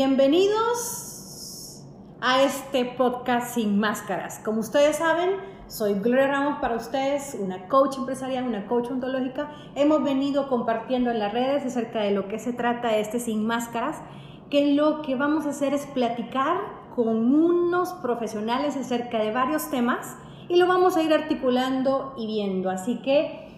Bienvenidos a este podcast sin máscaras. Como ustedes saben, soy Gloria Ramos para ustedes, una coach empresarial, una coach ontológica. Hemos venido compartiendo en las redes acerca de lo que se trata este sin máscaras, que lo que vamos a hacer es platicar con unos profesionales acerca de varios temas y lo vamos a ir articulando y viendo. Así que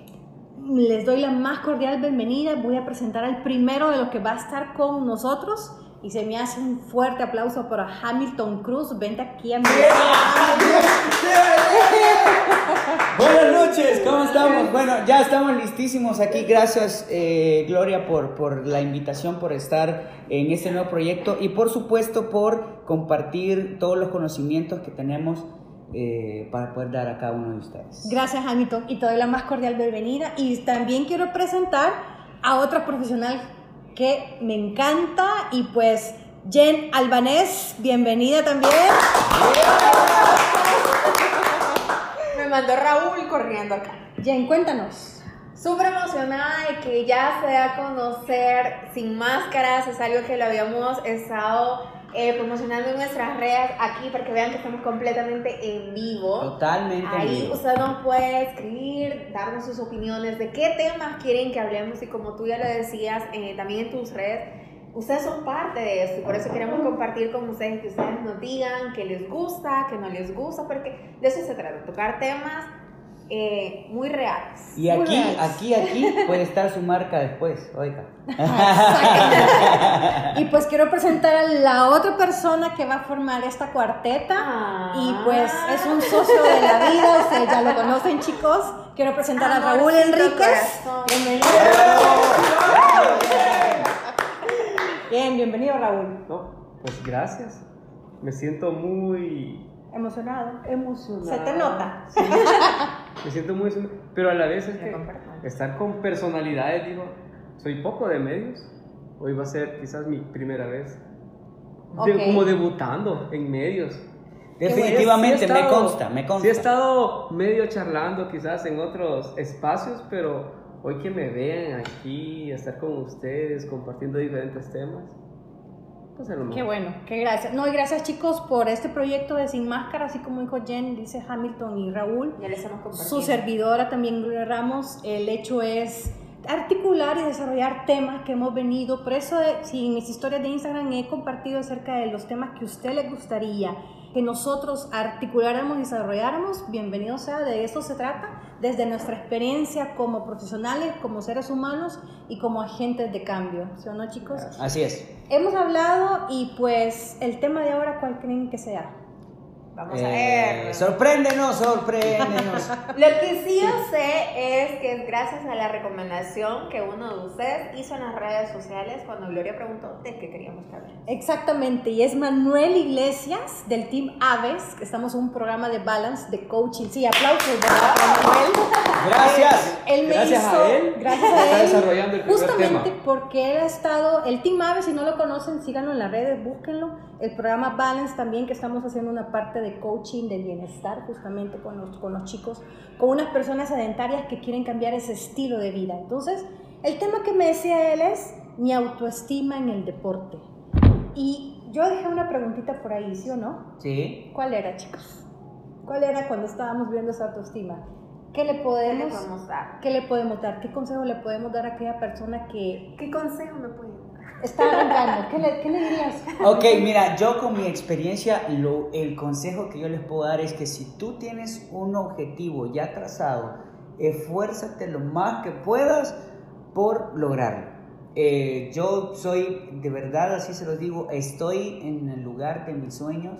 les doy la más cordial bienvenida. Voy a presentar al primero de los que va a estar con nosotros y se me hace un fuerte aplauso para Hamilton Cruz. Vente aquí a mi. Buenas noches, ¿cómo estamos? Bueno, ya estamos listísimos aquí. Gracias, eh, Gloria, por, por la invitación, por estar en este nuevo proyecto y, por supuesto, por compartir todos los conocimientos que tenemos. Eh, para poder dar a cada uno de ustedes. Gracias, Hamilton, y te doy la más cordial bienvenida. Y también quiero presentar a otra profesional que me encanta y pues Jen Albanés, bienvenida también. Me mandó Raúl corriendo acá. Jen, cuéntanos. Súper emocionada de que ya se da a conocer sin máscaras, es algo que lo habíamos estado eh, promocionando nuestras redes aquí para que vean que estamos completamente en vivo. Totalmente. Ahí vivo. usted nos puede escribir, darnos sus opiniones de qué temas quieren que hablemos y como tú ya lo decías eh, también en tus redes, ustedes son parte de esto y por eso queremos compartir con ustedes que ustedes nos digan qué les gusta, qué no les gusta, porque de eso se trata, tocar temas eh, muy reales. Y Muy aquí, reales. aquí, aquí puede estar su marca después, oiga. Y pues quiero presentar a la otra persona que va a formar esta cuarteta. Ah. Y pues es un socio de la vida, ustedes ya lo conocen chicos. Quiero presentar a Raúl Enríquez. Bienvenido. Bien, bienvenido Raúl. No, pues gracias. Me siento muy Emocionado. emocionado. Se te nota. Sí, me siento muy. Pero a la vez es que estar con personalidades, digo, soy poco de medios. Hoy va a ser quizás mi primera vez. De- Ok. como debutando en medios. Definitivamente, Sí he me estado- consta, me consta. Sí he estado medio charlando quizás en otros espacios, pero hoy que me vean aquí, estar con ustedes, compartiendo diferentes temas, pues a lo mejor. Qué bueno, qué gracias. No, y gracias chicos por este proyecto de Sin Máscara, así como dijo Jen, dice Hamilton y Raúl. Ya les estamos compartiendo. Su servidora también, Gloria Ramos, el hecho es articular y desarrollar temas que hemos venido. Por eso, eh, si en mis historias de Instagram he compartido acerca de los temas que a usted le gustaría que nosotros articuláramos y desarrolláramos, bienvenido sea, de eso se trata, desde nuestra experiencia como profesionales, como seres humanos y como agentes de cambio. ¿Sí o no, chicos? Así es. Hemos hablado y pues el tema de ahora, ¿cuál creen que sea? Vamos a Eh, ver. sorpréndenos, sorpréndenos. Lo que sí yo sé es que es gracias a la recomendación que uno de ustedes hizo en las redes sociales cuando Gloria preguntó de qué queríamos que habláramos. Exactamente, y es Manuel Iglesias del Team Aves, que estamos en un programa de balance, de coaching. Sí, aplausos ¿verdad, para Manuel. Gracias. Él me Gracias hizo, a él, gracias está a él, desarrollando el justamente tema. porque él ha estado, el Team Aves, si no lo conocen, síganlo en las redes, búsquenlo. El programa Balance también, que estamos haciendo una parte de coaching, de bienestar, justamente con los, con los chicos, con unas personas sedentarias que quieren cambiar ese estilo de vida. Entonces, el tema que me decía él es mi autoestima en el deporte. Y yo dejé una preguntita por ahí, ¿sí o no? Sí. ¿Cuál era, chicos? ¿Cuál era cuando estábamos viendo esa autoestima? ¿Qué le ¿Qué le podemos, podemos dar? qué le podemos dar? ¿Qué consejo le podemos dar a aquella persona que ¿Qué consejo me pueden está arrancando? ¿Qué le, qué le dirías? Ok, mira, yo con mi experiencia, lo, el consejo que yo les puedo dar es que si tú tienes un objetivo ya trazado, esfuérzate lo más que puedas por lograrlo. Eh, yo soy, de verdad, así se los digo, estoy en el lugar de mis sueños.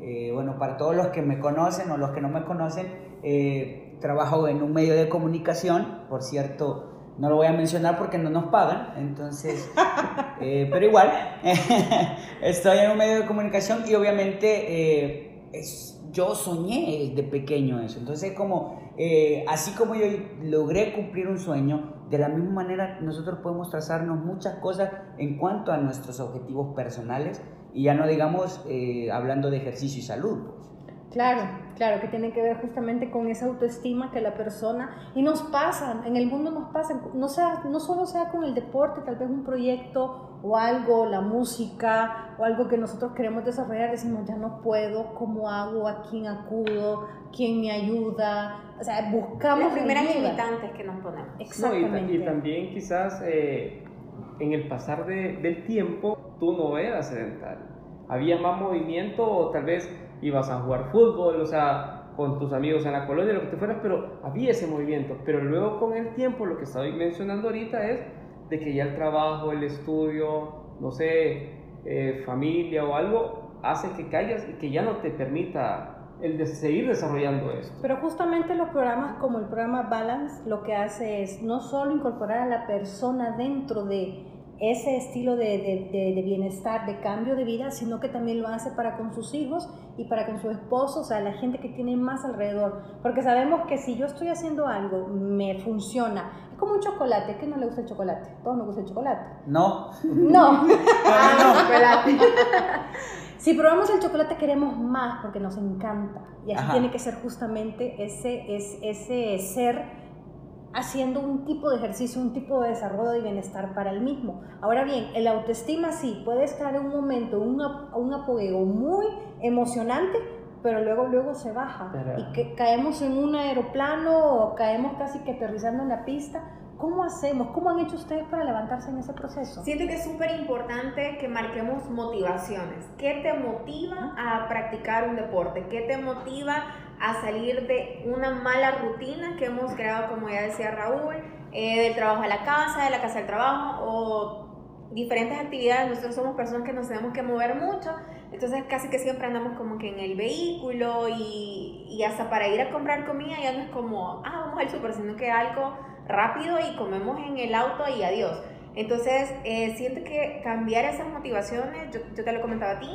Eh, bueno, para todos los que me conocen o los que no me conocen, eh, trabajo en un medio de comunicación, por cierto, no lo voy a mencionar porque no nos pagan, entonces, eh, pero igual, estoy en un medio de comunicación y obviamente eh, es- yo soñé de pequeño eso, entonces como, eh, así como yo logré cumplir un sueño, de la misma manera nosotros podemos trazarnos muchas cosas en cuanto a nuestros objetivos personales y ya no digamos eh, hablando de ejercicio y salud. pues. Claro, claro, que tiene que ver justamente con esa autoestima que la persona, y nos pasa, en el mundo nos pasa, no, sea, no solo sea con el deporte, tal vez un proyecto o algo, la música o algo que nosotros queremos desarrollar, decimos, ya no puedo, ¿cómo hago? ¿A quién acudo? ¿Quién me ayuda? O sea, buscamos... Las primeras limitantes que nos ponemos. Exactamente. y, también quizás eh, en el pasar del tiempo, tú no eras sedentario. Había más movimiento o tal vez ibas a jugar fútbol, o sea, con tus amigos en la colonia, lo que te fueras, pero había ese movimiento. Pero luego con el tiempo, lo que estoy mencionando ahorita es de que ya el trabajo, el estudio, no sé, eh, familia o algo, hace que caigas y que ya no te permita el de seguir desarrollando esto. Pero justamente los programas como el programa Balance lo que hace es no solo incorporar a la persona dentro de ese estilo de, de, bienestar, de cambio de vida, sino que también lo hace para con sus hijos y para con su esposo, o sea, la gente que tiene más alrededor. Porque sabemos que si yo estoy haciendo algo, me funciona. Es como un chocolate, ¿qué no le gusta el chocolate? ¿Todos nos gusta el chocolate? No. No. ah, chocolate. si probamos el chocolate queremos más porque nos encanta. Y así tiene que ser justamente ese, es, ese ser haciendo un tipo de ejercicio, un tipo de desarrollo de bienestar para el mismo. Ahora bien, el autoestima sí puede estar en un momento, un, un apogeo muy emocionante, pero luego luego se baja y que caemos en un aeroplano o caemos casi que aterrizando en la pista. ¿Cómo hacemos? ¿Cómo han hecho ustedes para levantarse en ese proceso? Siento que es súper importante que marquemos motivaciones. ¿Qué te motiva a practicar un deporte? ¿Qué te motiva a salir de una mala rutina que hemos creado, como ya decía Raúl, eh, del trabajo a la casa, de la casa al trabajo o diferentes actividades. Nosotros somos personas que nos tenemos que mover mucho, entonces casi que siempre andamos como que en el vehículo y, y hasta para ir a comprar comida ya no es como, ah, vamos al súper, sino que algo rápido y comemos en el auto y adiós. Entonces, eh, siento que cambiar esas motivaciones, yo, yo te lo comentaba a ti,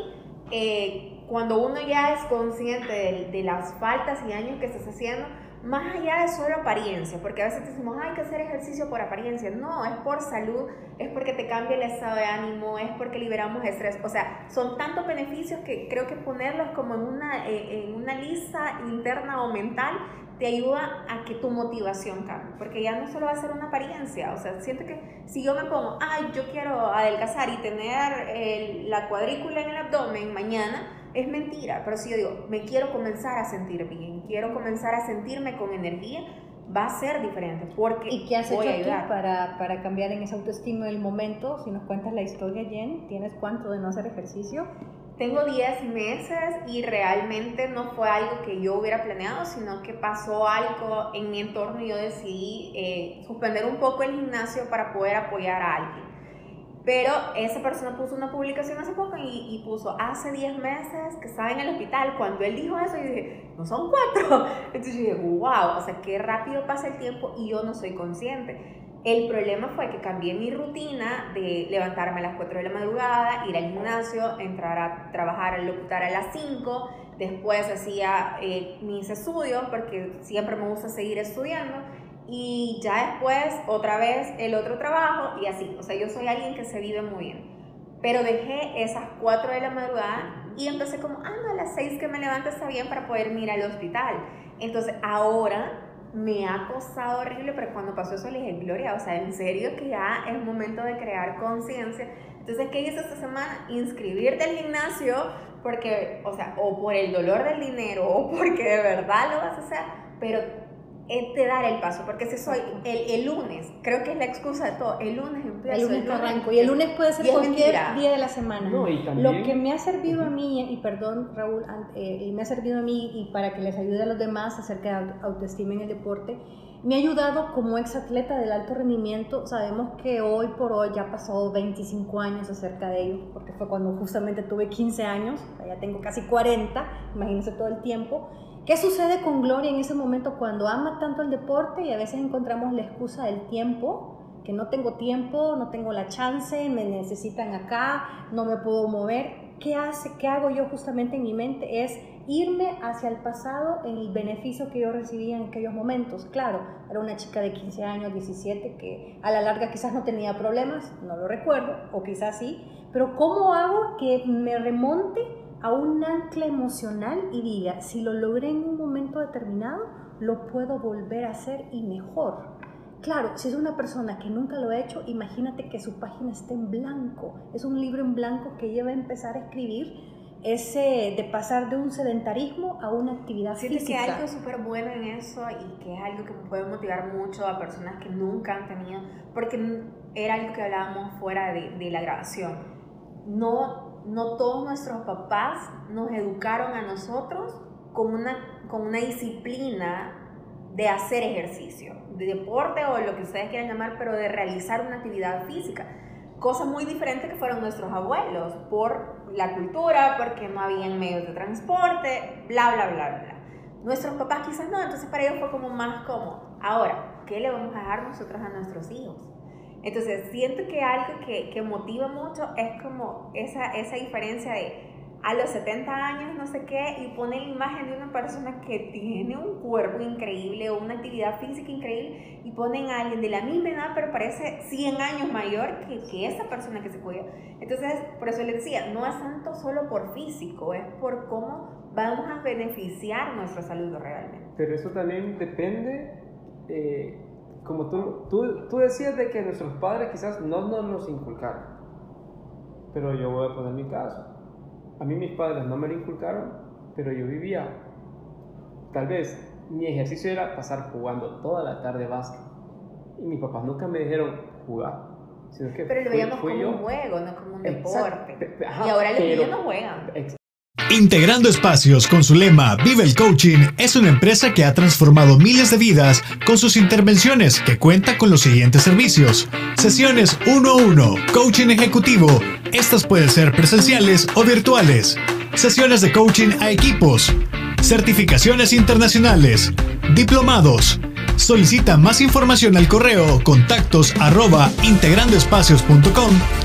eh, cuando uno ya es consciente de, las faltas y daños que estás haciendo, más allá de solo apariencia, porque a veces decimos, hay que hacer ejercicio por apariencia. No, es por salud, es porque te cambia el estado de ánimo, es porque liberamos estrés. O sea, son tantos beneficios que creo que ponerlos como en una, eh, en una lista interna o mental te ayuda a que tu motivación cambie, porque ya no solo va a ser una apariencia, o sea, siento que si yo me pongo, ay, yo quiero adelgazar y tener la cuadrícula en el abdomen mañana, es mentira, pero si yo digo, me quiero comenzar a sentir bien, quiero comenzar a sentirme con energía, va a ser diferente, porque ¿Y qué has hecho tú para, para cambiar en esa autoestima del momento? Si nos cuentas la historia, Jen, ¿tienes cuánto de no hacer ejercicio? Tengo 10 meses y realmente no fue algo que yo hubiera planeado, sino que pasó algo en mi entorno y yo decidí eh, suspender un poco el gimnasio para poder apoyar a alguien. Pero esa persona puso una publicación hace poco y, puso hace 10 meses que estaba en el hospital. Cuando él dijo eso, yo dije, no son cuatro. Entonces yo dije, wow, o sea, qué rápido pasa el tiempo y yo no soy consciente. El problema fue que cambié mi rutina de levantarme a las 4 de la madrugada, ir al gimnasio, entrar a trabajar, a locutar a las 5, después hacía eh, mis estudios porque siempre me gusta seguir estudiando y ya después otra vez el otro trabajo y así. O sea, yo soy alguien que se vive muy bien. Pero dejé esas 4 de la madrugada y empecé como, ah, a las 6 que me levanto está bien para poder ir al hospital. Entonces ahora me ha costado horrible, pero cuando pasó eso le dije, Gloria, o sea, en serio que ya es momento de crear conciencia. Entonces, ¿qué hice esta semana? Inscribirte al gimnasio, porque, o sea, o por el dolor del dinero, o porque de verdad lo vas a hacer, pero de dar el paso, porque si soy el, el, lunes, creo que es la excusa de todo, el lunes empiezo. El lunes, arranco, y el lunes puede ser cualquier día de la semana. Lo que me ha servido a mí, y perdón Raúl, eh, y me ha servido a mí y para que les ayude a los demás acerca de autoestima en el deporte, me ha ayudado como ex atleta del alto rendimiento, sabemos que hoy por hoy ya pasó 25 años acerca de ello, porque fue cuando justamente tuve 15 años, ya tengo casi 40, imagínense todo el tiempo, ¿Qué sucede con Gloria en ese momento cuando ama tanto el deporte y a veces encontramos la excusa del tiempo? Que no tengo tiempo, no tengo la chance, me necesitan acá, no me puedo mover. ¿Qué hace? ¿Qué hago yo justamente en mi mente? Es irme hacia el pasado en el beneficio que yo recibía en aquellos momentos. Claro, era una chica de 15 años, 17, que a la larga quizás no tenía problemas, no lo recuerdo, o quizás sí, pero ¿cómo hago que me remonte a un ancla emocional y diga, si lo logré en un momento determinado, lo puedo volver a hacer y mejor. Claro, si es una persona que nunca lo ha hecho, imagínate que su página esté en blanco. Es un libro en blanco que ella va a empezar a escribir ese de pasar de un sedentarismo a una actividad Siento física. que hay algo súper bueno en eso y que es algo que puede motivar mucho a personas que nunca han tenido, porque era algo que hablábamos fuera de, de la grabación. No, no todos nuestros papás nos educaron a nosotros con una, con una disciplina de hacer ejercicio, de deporte o lo que ustedes quieran llamar, pero de realizar una actividad física cosas muy diferentes que fueron nuestros abuelos, por la cultura, porque no habían medios de transporte, bla, bla, bla, bla. Nuestros papás quizás no, entonces para ellos fue como más cómodo. Ahora, ¿qué le vamos a dejar nosotros a nuestros hijos? Entonces, siento que algo que, que motiva mucho es como esa, esa diferencia de a los 70 años, no sé qué, y pone la imagen de una persona que tiene un cuerpo increíble o una actividad física increíble, y ponen a alguien de la misma edad, pero parece 100 años mayor que, que esa persona que se cuida. Entonces, por eso le decía, no es tanto solo por físico, es por cómo vamos a beneficiar nuestra salud realmente. Pero eso también depende, eh, como tú, tú, tú decías de que nuestros padres quizás no nos inculcaron, pero yo voy a poner mi caso a mí mis padres no me lo inculcaron, pero yo vivía, tal vez mi ejercicio era pasar jugando toda la tarde básquet. Y mis papás nunca me dijeron jugar. Sino que pero lo veíamos como un juego, no como un deporte. y ahora los niños no juegan. Integrando espacios con su lema Vive el Coaching es una empresa que ha transformado miles de vidas con sus intervenciones que cuenta con los siguientes servicios. Sesiones 1 a 1, coaching ejecutivo. Estas pueden ser presenciales o virtuales. Sesiones de coaching a equipos. Certificaciones internacionales. Diplomados. Solicita más información al correo contactos arroba integrandoespacios.com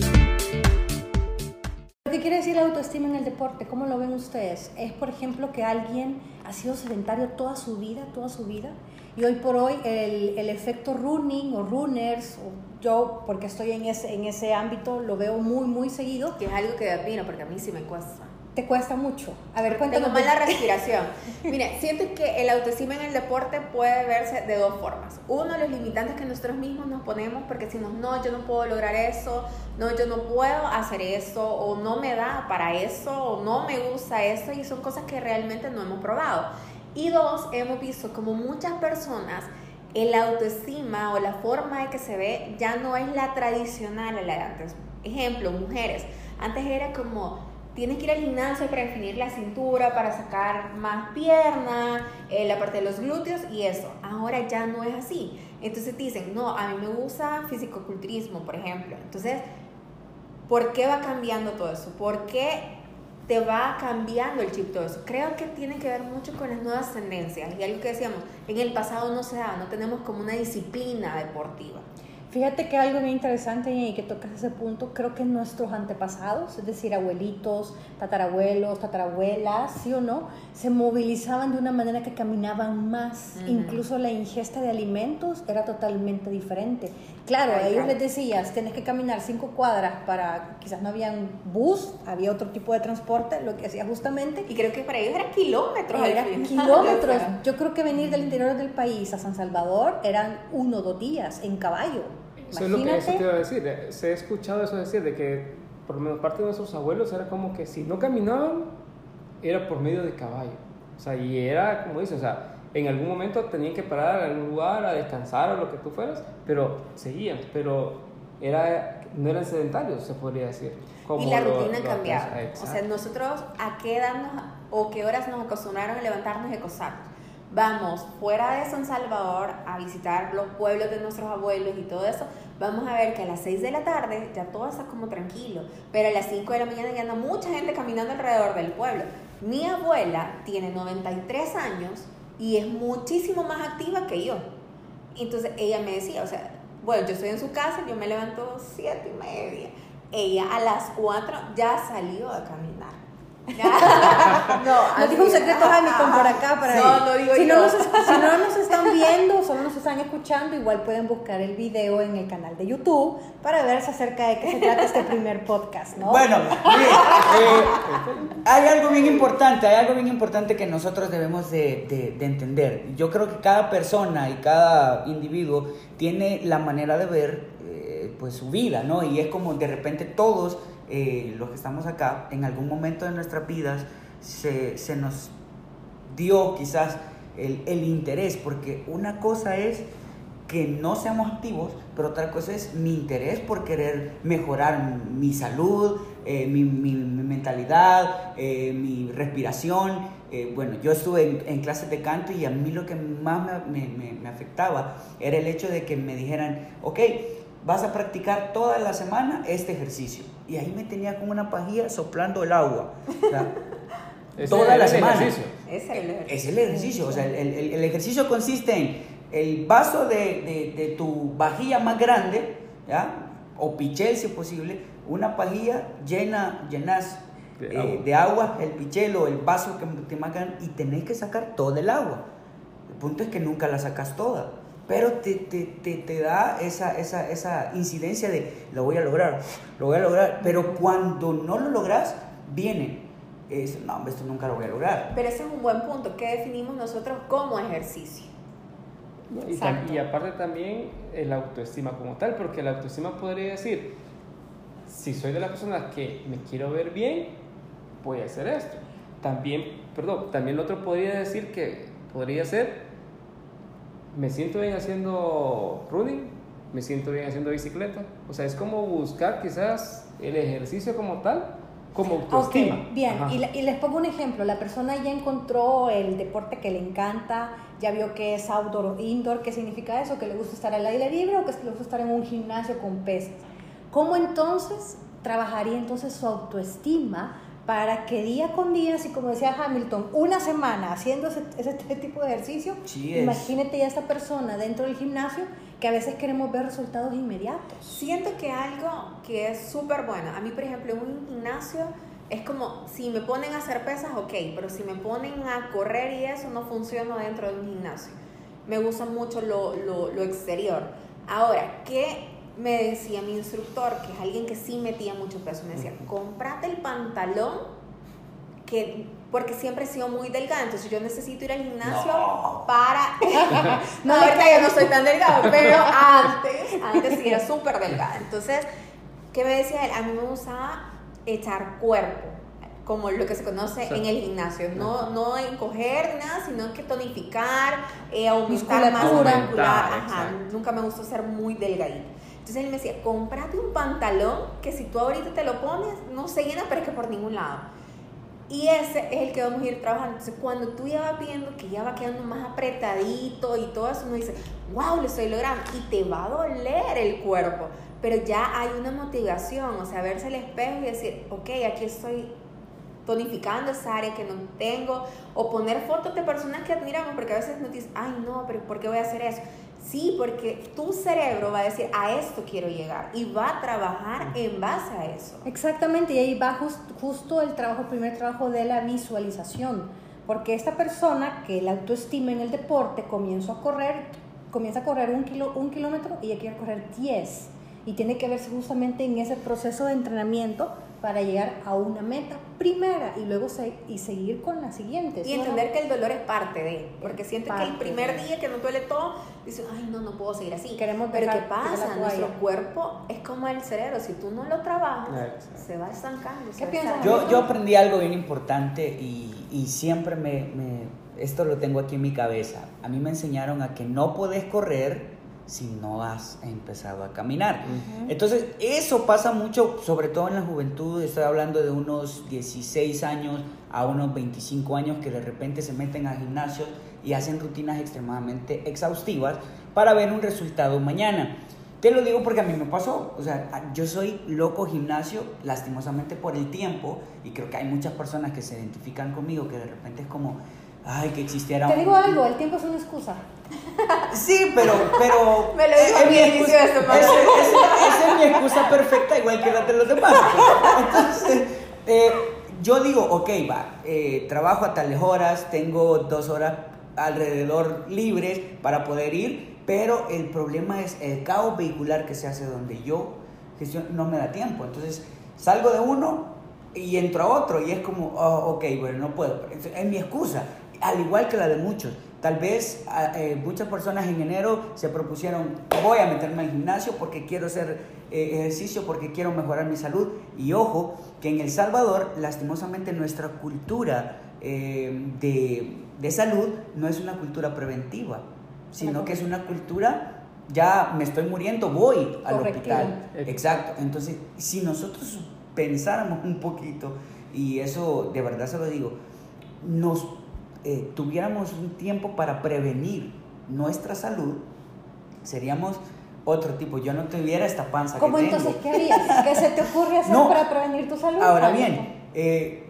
¿Qué quiere decir la autoestima en el deporte? ¿Cómo lo ven ustedes? ¿Es, por ejemplo, que alguien ha sido sedentario toda su vida, toda su vida? Y hoy por hoy el, el efecto running o runners, o yo porque estoy en ese, en ese ámbito lo veo muy, muy seguido. Que es algo que admiro porque a mí sí me cuesta. ¿Te cuesta mucho? A ver, cuéntame. Tengo mala respiración. Mire, siento que el autoestima en el deporte puede verse de dos formas. Uno, los limitantes que nosotros mismos nos ponemos porque decimos, no, yo no puedo lograr eso, no, yo no puedo hacer eso, o no me da para eso, o no me gusta eso, y son cosas que realmente no hemos probado. Y dos, hemos visto como muchas personas el autoestima o la forma de que se ve ya no es la tradicional a la de antes. Ejemplo, mujeres. Antes era como tienes que ir al gimnasio para definir la cintura, para sacar más pierna, eh, la parte de los glúteos y eso. Ahora ya no es así. Entonces dicen, no, a mí me gusta fisicoculturismo, por ejemplo. Entonces, ¿por qué va cambiando todo eso? ¿Por qué te va cambiando el chip todo eso? Creo que tiene que ver mucho con las nuevas tendencias. Y algo que decíamos, en el pasado no se daba, no tenemos como una disciplina deportiva. Fíjate que algo muy interesante y que tocas ese punto, creo que nuestros antepasados, es decir, abuelitos, tatarabuelos, tatarabuelas, sí o no, se movilizaban de una manera que caminaban más. Incluso la ingesta de alimentos era totalmente diferente. Claro, a ellos les decías, tienes que caminar cinco cuadras para, quizás no había un bus, había otro tipo de transporte, lo que hacía justamente. Y creo que para ellos eran kilómetros. Eran kilómetros. Yo creo que venir del interior del país a San Salvador eran uno o dos días en caballo. Eso es lo que eso te iba a decir. Eh, se ha escuchado eso decir, de que por lo menos parte de nuestros abuelos era como que si no caminaban, era por medio de caballo. O sea, y era, como dices, o sea, en algún momento tenían que parar en algún lugar a descansar o lo que tú fueras, pero seguían, pero era, no eran sedentarios, se podría decir. y la rutina cambiaba. O sea, nosotros a qué edad o qué horas nos acostumbraron a levantarnos y acostarnos vamos fuera de San Salvador a visitar los pueblos de nuestros abuelos y todo eso, vamos a ver que a las 6 de la tarde ya todo está como tranquilo, pero a las 5 de la mañana ya anda mucha gente caminando alrededor del pueblo. Mi abuela tiene 93 años y es muchísimo más activa que yo. Entonces ella me decía, o sea, bueno, yo estoy en su casa, yo me levanto siete y media. Ella a las 4 ya salió a caminar. no, no dijo un secreto Hamilton por acá para No, no digo si yo. No nos, si no nos están viendo, solo nos están escuchando, igual pueden buscar el video en el canal de YouTube para ver acerca de qué se trata este primer podcast, ¿no? Bueno, mire, eh, hay algo bien importante, hay algo bien importante que nosotros debemos de, de- de entender. Yo creo que cada persona y cada individuo tiene la manera de ver eh, pues su vida, ¿no? Y es como de repente todos eh, los que estamos acá, en algún momento de nuestras vidas se, se nos dio quizás el, el interés, porque una cosa es que no seamos activos, pero otra cosa es mi interés por querer mejorar mi salud, eh, mi, mi- mentalidad, eh, mi respiración. Eh, bueno, yo estuve en, clases de canto y a mí lo que más me, me- me- me afectaba era el hecho de que me dijeran, ok, vas a practicar toda la semana este ejercicio. Y ahí me tenía como una pajilla soplando el agua. o sea, Ese toda la el semana. ejercicio. Ese es el ejercicio. Es el ejercicio, o sea, el, el- el ejercicio consiste en el vaso de, de- de tu vajilla más grande, ¿ya? O pichel si es posible, una pajilla llena, llenas De eh, agua. de agua, el pichel o el vaso que te más grande, y tenés que sacar todo el agua. El punto es que nunca la sacas toda, pero te, te, te, te da esa, esa, esa incidencia de lo voy a lograr, lo voy a lograr, pero cuando no lo logras, viene, es, no, hombre, esto nunca lo voy a lograr. Pero ese es un buen punto. ¿Qué definimos nosotros como ejercicio? Y, y aparte también el autoestima como tal, porque la autoestima podría decir, si soy de las personas que me quiero ver bien, voy a hacer esto. También, perdón, también lo otro podría decir que podría ser, me siento bien haciendo running, me siento bien haciendo bicicleta. O sea, es como buscar quizás el ejercicio como tal, como autoestima. bien, y, la- y les pongo un ejemplo. La persona ya encontró el deporte que le encanta, ya vio que es outdoor o indoor, ¿qué significa eso? Que le gusta estar al aire libre o que le gusta estar en un gimnasio con pesas. ¿Cómo entonces trabajaría entonces su autoestima para que día con día, así como decía Hamilton, una semana haciendo ese, ese tipo de ejercicio, Sí, imagínate ya esta persona dentro del gimnasio que a veces queremos ver resultados inmediatos. Siento que algo que es súper bueno, a mí por ejemplo en un gimnasio es como si me ponen a hacer pesas, ok, pero si me ponen a correr y eso no funciona dentro de un gimnasio. Me gusta mucho lo, lo, lo exterior. Ahora, ¿qué me decía mi instructor? Que es alguien que sí metía mucho peso. Me decía, comprate el pantalón que porque siempre he sido muy delgada, entonces yo necesito ir al gimnasio No. para... No ahorita ya no soy tan delgada, pero antes, antes sí era súper delgada. Entonces, ¿qué me decía él? A mí me gustaba echar cuerpo, como lo que se conoce Sí. en el gimnasio, no, no encoger ni nada, sino que tonificar, eh, aumentar masa Musculatura. muscular. Aumentar, Ajá, nunca me gustó ser muy delgadita. Entonces él me decía, cómprate un pantalón que si tú ahorita te lo pones, no se llena, pero es que por ningún lado. Y ese es el que vamos a ir trabajando. Entonces, cuando tú ya vas viendo que ya va quedando más apretadito y todo eso, uno dice, wow, lo estoy logrando. Y te va a doler el cuerpo. Pero ya hay una motivación, o sea, verse al espejo y decir, ok, aquí estoy tonificando esa área que no tengo. O poner fotos de personas que admiramos, porque a veces nos dicen, ay, no, pero ¿por qué voy a hacer eso? Sí, porque tu cerebro va a decir, a esto quiero llegar. Y va a trabajar en base a eso. Exactamente, y ahí va jus- justo el trabajo, primer trabajo de la visualización, porque esta persona que la autoestima en el deporte comienza a correr, comienza a correr un, kilo, un kilómetro y ella quiere correr 10, y tiene que verse justamente en ese proceso de entrenamiento para llegar a una meta primera y luego se- y seguir con la siguiente. Y entender que el dolor es parte de, porque siento que el primer de. día que nos duele todo, dicen, ay, no, no puedo seguir así. Queremos Pero ¿qué pasa? Nuestro cuerpo es como el cerebro, si tú no lo trabajas, Exacto. se va estancando. se ¿Qué piensas. Yo, yo aprendí algo bien importante y, y siempre me, me- esto lo tengo aquí en mi cabeza. A mí me enseñaron a que no puedes correr si no has empezado a caminar. Entonces, eso pasa mucho, sobre todo en la juventud, estoy hablando de unos 16 años a unos 25 años que de repente se meten al gimnasio y hacen rutinas extremadamente exhaustivas para ver un resultado mañana. Te lo digo porque a mí me pasó, o sea, yo soy loco gimnasio, lastimosamente por el tiempo, y creo que hay muchas personas que se identifican conmigo, que de repente es como, ay, que existiera Te un- digo algo, el tiempo es una excusa. Sí, pero, pero. Me lo dijo es mi excusa- de semana. esa- es mi excusa perfecta, igual que la de los demás. Entonces, eh, yo digo, ok, va, eh, trabajo a tales horas, tengo dos horas alrededor libres para poder ir, pero el problema es el caos vehicular que se hace donde yo gestiono, no me da tiempo. Entonces, salgo de uno y entro a otro y es como, oh, ok, bueno, no puedo. Es mi excusa, al igual que la de muchos. Tal vez eh, muchas personas en enero se propusieron, voy a meterme al gimnasio porque quiero hacer eh, ejercicio, porque quiero mejorar mi salud. Y ojo, que en El Salvador, lastimosamente, nuestra cultura eh, de, de salud no es una cultura preventiva, sino que es una cultura, ya me estoy muriendo, voy al hospital. Exacto. Entonces, si nosotros pensáramos un poquito, y eso de verdad se lo digo, nos eh, tuviéramos un tiempo para prevenir nuestra salud, seríamos otro tipo. Yo no tuviera esta panza ¿Cómo que tengo. entonces qué harías? ¿Qué se te ocurre hacer No. para prevenir tu salud? Ahora Algo. bien, eh,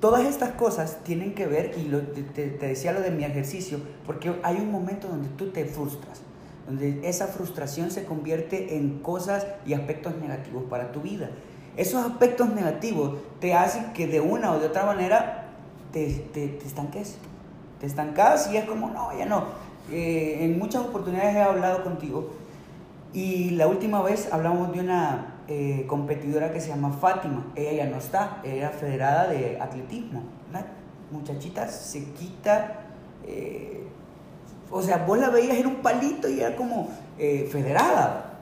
todas estas cosas tienen que ver, y lo- te decía lo de mi ejercicio, porque hay un momento donde tú te frustras, donde esa frustración se convierte en cosas y aspectos negativos para tu vida. Esos aspectos negativos te hacen que de una o de otra manera te, te, te estanques. Te estancas y es como, no, ya no. Eh, en muchas oportunidades he hablado contigo y la última vez hablamos de una eh, competidora que se llama Fátima. Ella ya no está, era federada de atletismo. Una muchachita se quita. eh, o sea, vos la veías, era un palito y era como eh, federada.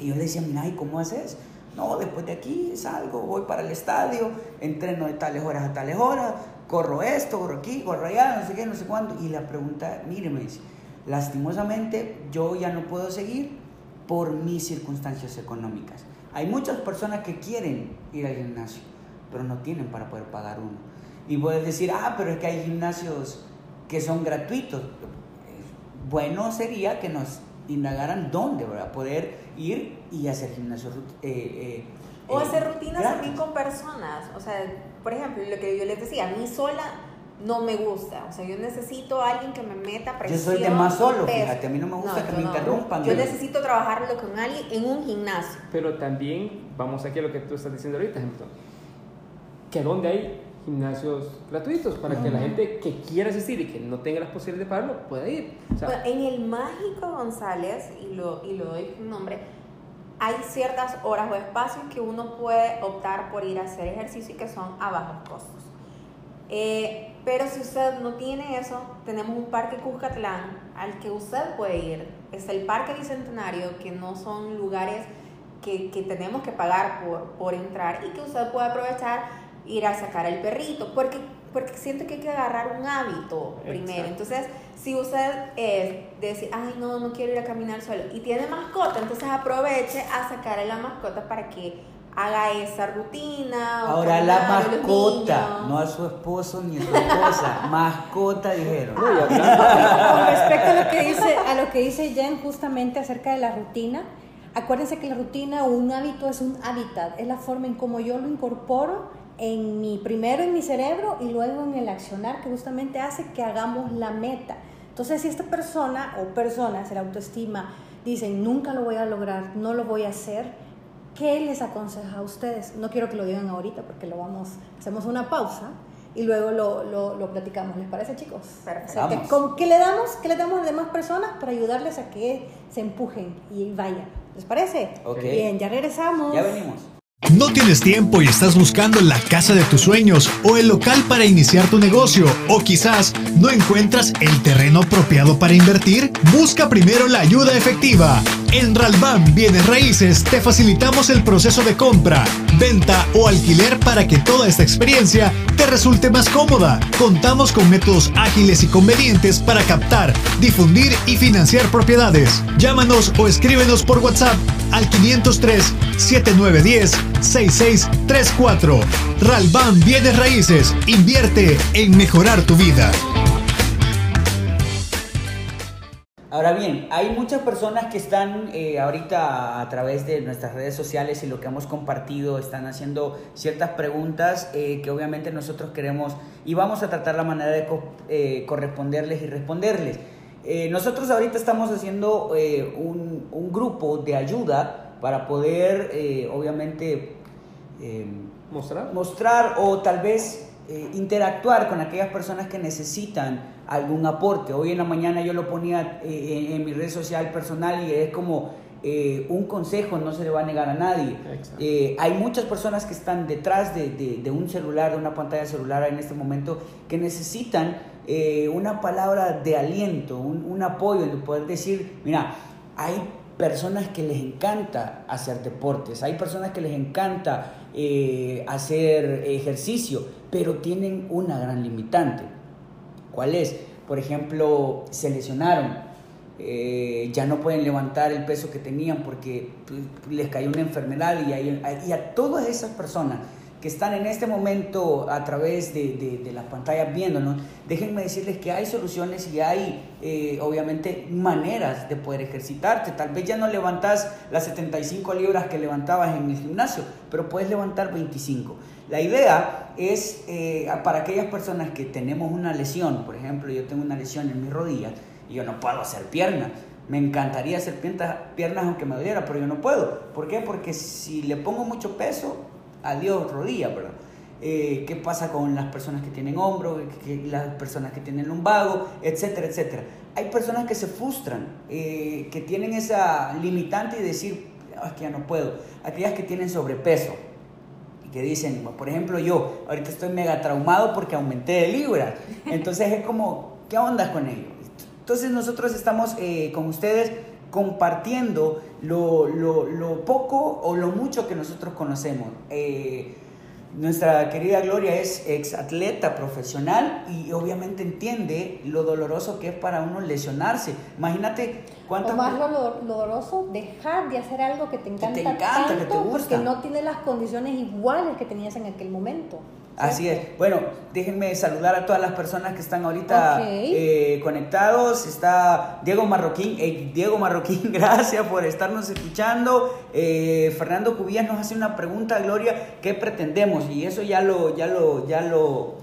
Y yo le decía, mira, ¿y cómo haces? No, después de aquí salgo, voy para el estadio, entreno de tales horas a tales horas, corro esto, corro aquí, corro allá, no sé qué, no sé cuándo. Y la pregunta, mire, me dice, lastimosamente yo ya no puedo seguir por mis circunstancias económicas. Hay muchas personas que quieren ir al gimnasio, pero no tienen para poder pagar uno. Y puedes decir, ah, pero es que hay gimnasios que son gratuitos. Bueno sería que nos indagaran dónde, ¿verdad? Poder ir y hacer gimnasio. eh, eh, O eh, hacer rutinas gratis. también con personas. O sea, por ejemplo, lo que yo les decía, a mí sola no me gusta. O sea, yo necesito a alguien que me meta Yo presión. soy de más solo, peso. fíjate, a mí no me gusta que yo me interrumpan. Yo necesito trabajarlo con alguien en un gimnasio. Pero también, vamos aquí a lo que tú estás diciendo ahorita, ejemplo, que donde hay gimnasios gratuitos para que la gente que quiera asistir y que no tenga las posibilidades de pagarlo pueda ir. O sea, Bueno, en el Mágico González, y lo, y lo doy un nombre, hay ciertas horas o espacios que uno puede optar por ir a hacer ejercicio y que son a bajos costos. Eh, pero si usted no tiene eso, tenemos un parque Cuscatlán al que usted puede ir. Es el Parque Bicentenario, que no son lugares que, que tenemos que pagar por, por entrar y que usted puede aprovechar ir a sacar al perrito, porque, porque siento que hay que agarrar un hábito primero. Exacto. Entonces, si usted es de decir, ay, no, no quiero ir a caminar solo y tiene mascota, entonces aproveche a sacar a la mascota para que haga esa rutina. o Ahora la mascota, no a su esposo ni a su esposa, mascota dijeron. Con respecto a lo que dice, a lo que dice Jen justamente acerca de la rutina, acuérdense que la rutina o un hábito es un hábitat, es la forma en cómo yo lo incorporo en mi primero en mi cerebro y luego en el accionar que justamente hace que hagamos la meta. Entonces, si esta persona o personas, el autoestima, dicen nunca lo voy a lograr, no lo voy a hacer, ¿qué les aconseja a ustedes? No quiero que lo digan ahorita porque lo vamos, hacemos una pausa y luego lo, lo, lo platicamos. ¿Les parece, chicos? Perfecto. O sea, que con- ¿Qué le damos? ¿Qué le damos a las demás personas para ayudarles a que se empujen y vayan? ¿Les parece? Ok. Bien, ya regresamos. Ya venimos. ¿No tienes tiempo y estás buscando la casa de tus sueños o el local para iniciar tu negocio? ¿O quizás no encuentras el terreno apropiado para invertir? Busca primero la ayuda efectiva. En Ralban Bienes Raíces te facilitamos el proceso de compra, venta o alquiler para que toda esta experiencia te resulte más cómoda. Contamos con métodos ágiles y convenientes para captar, difundir y financiar propiedades. Llámanos o escríbenos por WhatsApp al 503 7910 6634. Ralban Bienes Raíces. Invierte en mejorar tu vida. Ahora bien, hay muchas personas que están eh, ahorita a través de nuestras redes sociales y lo que hemos compartido, están haciendo ciertas preguntas eh, que obviamente nosotros queremos y vamos a tratar la manera de eh, corresponderles y responderles. nosotros ahorita estamos haciendo un, un, grupo de ayuda para poder, obviamente, mostrar. mostrar o tal vez interactuar con aquellas personas que necesitan algún aporte. Hoy en la mañana yo lo ponía eh, en, mi red social personal y es como eh, un consejo, no se le va a negar a nadie. Eh, hay muchas personas que están detrás de, un celular, de una pantalla celular en este momento, que necesitan una palabra de aliento, un, apoyo, de poder decir, mira, hay personas que les encanta hacer deportes, hay personas que les encanta hacer ejercicio, pero tienen una gran limitante ¿Cuál es? Por ejemplo, se lesionaron, eh, ya no pueden levantar el peso que tenían porque les cayó una enfermedad y, a todas esas personas que están en este momento a través de, de, las pantallas viéndonos, déjenme decirles que hay soluciones y hay eh, obviamente maneras de poder ejercitarte. Tal vez ya no levantas las 75 libras que levantabas en el gimnasio, pero puedes levantar 25. La idea es eh, para aquellas personas que tenemos una lesión, por ejemplo, yo tengo una lesión en mi rodilla y yo no puedo hacer piernas. Me encantaría hacer piernas aunque me doliera, pero yo no puedo. ¿Por qué? Porque si le pongo mucho peso, adiós rodilla, ¿verdad? Eh, qué pasa con las personas que tienen hombro, las personas que tienen lumbago, etcétera, etcétera. Hay personas que se frustran, eh, que tienen esa limitante y decir, ah, es que ya no puedo. Aquellas que tienen sobrepeso que dicen, por ejemplo, yo ahorita estoy mega traumado porque aumenté de libras. Entonces es como, ¿qué onda con ello? Entonces nosotros estamos eh, con ustedes compartiendo lo, lo, lo, poco o lo mucho que nosotros conocemos. Eh, nuestra querida Gloria es ex atleta profesional y obviamente entiende lo doloroso que es para uno lesionarse. Imagínate cuánto... O más lo, doloroso, dejar de hacer algo que te encanta, que te encanta tanto que te gusta. porque no tiene las condiciones iguales que tenías en aquel momento. Así es. Bueno, déjenme saludar a todas las personas que están ahorita eh, conectados. Está Diego Marroquín. Diego Marroquín, gracias por estarnos escuchando. Eh, Fernando Cubillas nos hace una pregunta, Gloria, ¿qué pretendemos? Y eso ya lo, ya lo, ya lo,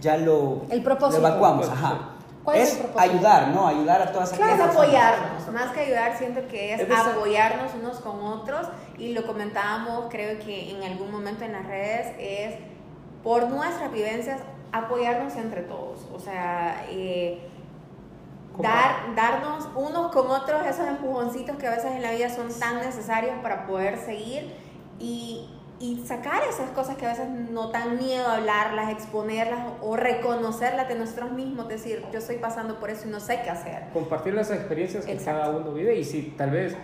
ya lo, el propósito. evacuamos. Ajá. ¿Cuál es, el ayudar, ¿no? Ayudar a todas aquellas claro, es apoyarnos. Más que ayudar, siento que es, apoyarnos unos con otros. Y lo comentábamos, creo que en algún momento en las redes, es por nuestras vivencias, apoyarnos entre todos. O sea, eh, dar, darnos unos con otros esos empujoncitos que a veces en la vida son tan necesarios para poder seguir y, y sacar esas cosas que a veces no dan miedo a hablarlas, exponerlas o reconocerlas de nosotros mismos, decir, yo estoy pasando por eso y no sé qué hacer. Compartir las experiencias que cada uno vive y si tal vez,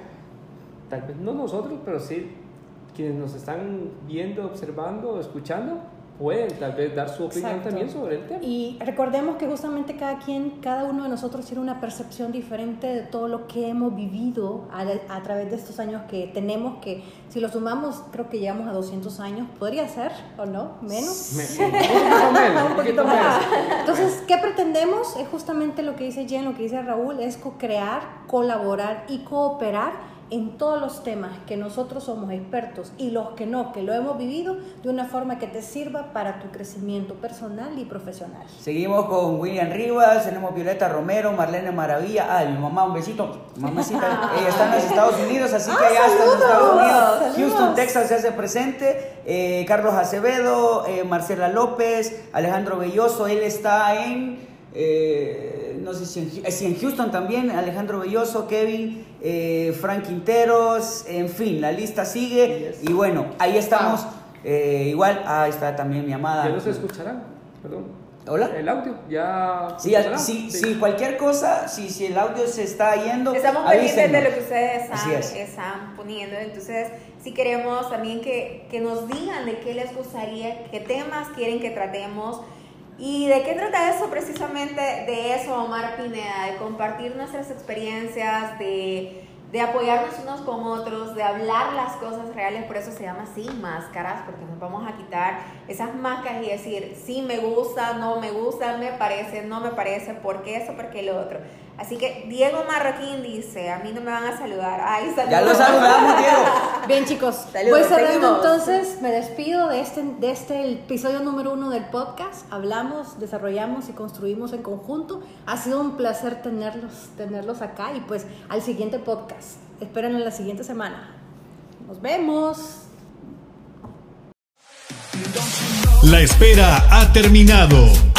tal vez no nosotros, pero sí quienes nos están viendo, observando, escuchando, pueden tal vez dar su opinión también sobre el tema. Y recordemos que justamente cada quien, cada uno de nosotros tiene una percepción diferente de todo lo que hemos vivido a, a través de estos años que tenemos, que si lo sumamos creo que llegamos a 200 años, podría ser o no, menos. un poquito menos. Entonces, ¿qué pretendemos? Es justamente lo que dice Jen, lo que dice Raúl, es co-crear, colaborar y cooperar en todos los temas que nosotros somos expertos y los que no, que lo hemos vivido, de una forma que te sirva para tu crecimiento personal y profesional. Seguimos con William Rivas, tenemos Violeta Romero, Marlene Maravilla, ah, mi mamá, un besito, mamacita, ella está en los Estados Unidos, así que ya está en los Estados Unidos, Houston, Texas se hace presente, eh, Carlos Acevedo, eh, Marcela López, Alejandro Belloso, él está en... Eh, no sé si en, en, Houston también, Alejandro Belloso, Kevin, eh, Frank Quinteros, en fin, la lista sigue. Y bueno, ahí estamos. Eh, igual, ahí está también mi amada. Ya no se escucharán, perdón. ¿Hola? El audio, ya. Sí, sí, sí, cualquier cosa, si, si el audio se está yendo. Estamos pendientes de lo que ustedes están, poniendo. Entonces, si queremos también que, que nos digan de qué les gustaría, qué temas quieren que tratemos. ¿Y de qué trata eso? Precisamente de eso, Omar Pineda, de compartir nuestras experiencias, de, de, apoyarnos unos con otros, de hablar las cosas reales, por eso se llama sin máscaras, porque nos vamos a quitar esas máscaras y decir, sí me gusta, no me gusta, me parece, no me parece, por qué eso, por qué lo otro. Así que Diego Marroquín dice, a mí no me van a saludar. Ay, saludos. Ya lo saludamos, Diego. Bien, chicos, Saludos, voy cerrando seguimos. entonces, me despido de este, de este episodio número uno del podcast. Hablamos, desarrollamos y construimos en conjunto. Ha sido un placer tenerlos, tenerlos acá y pues al siguiente podcast. Esperen en la siguiente semana. Nos vemos. La espera ha terminado.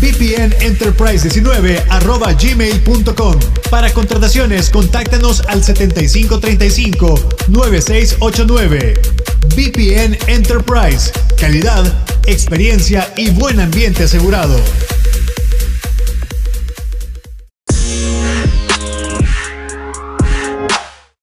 VPNenterprise19 arroba gmail.com. Para contrataciones, contáctanos al 7535 9689. VPN Enterprise. Calidad, experiencia y buen ambiente asegurado.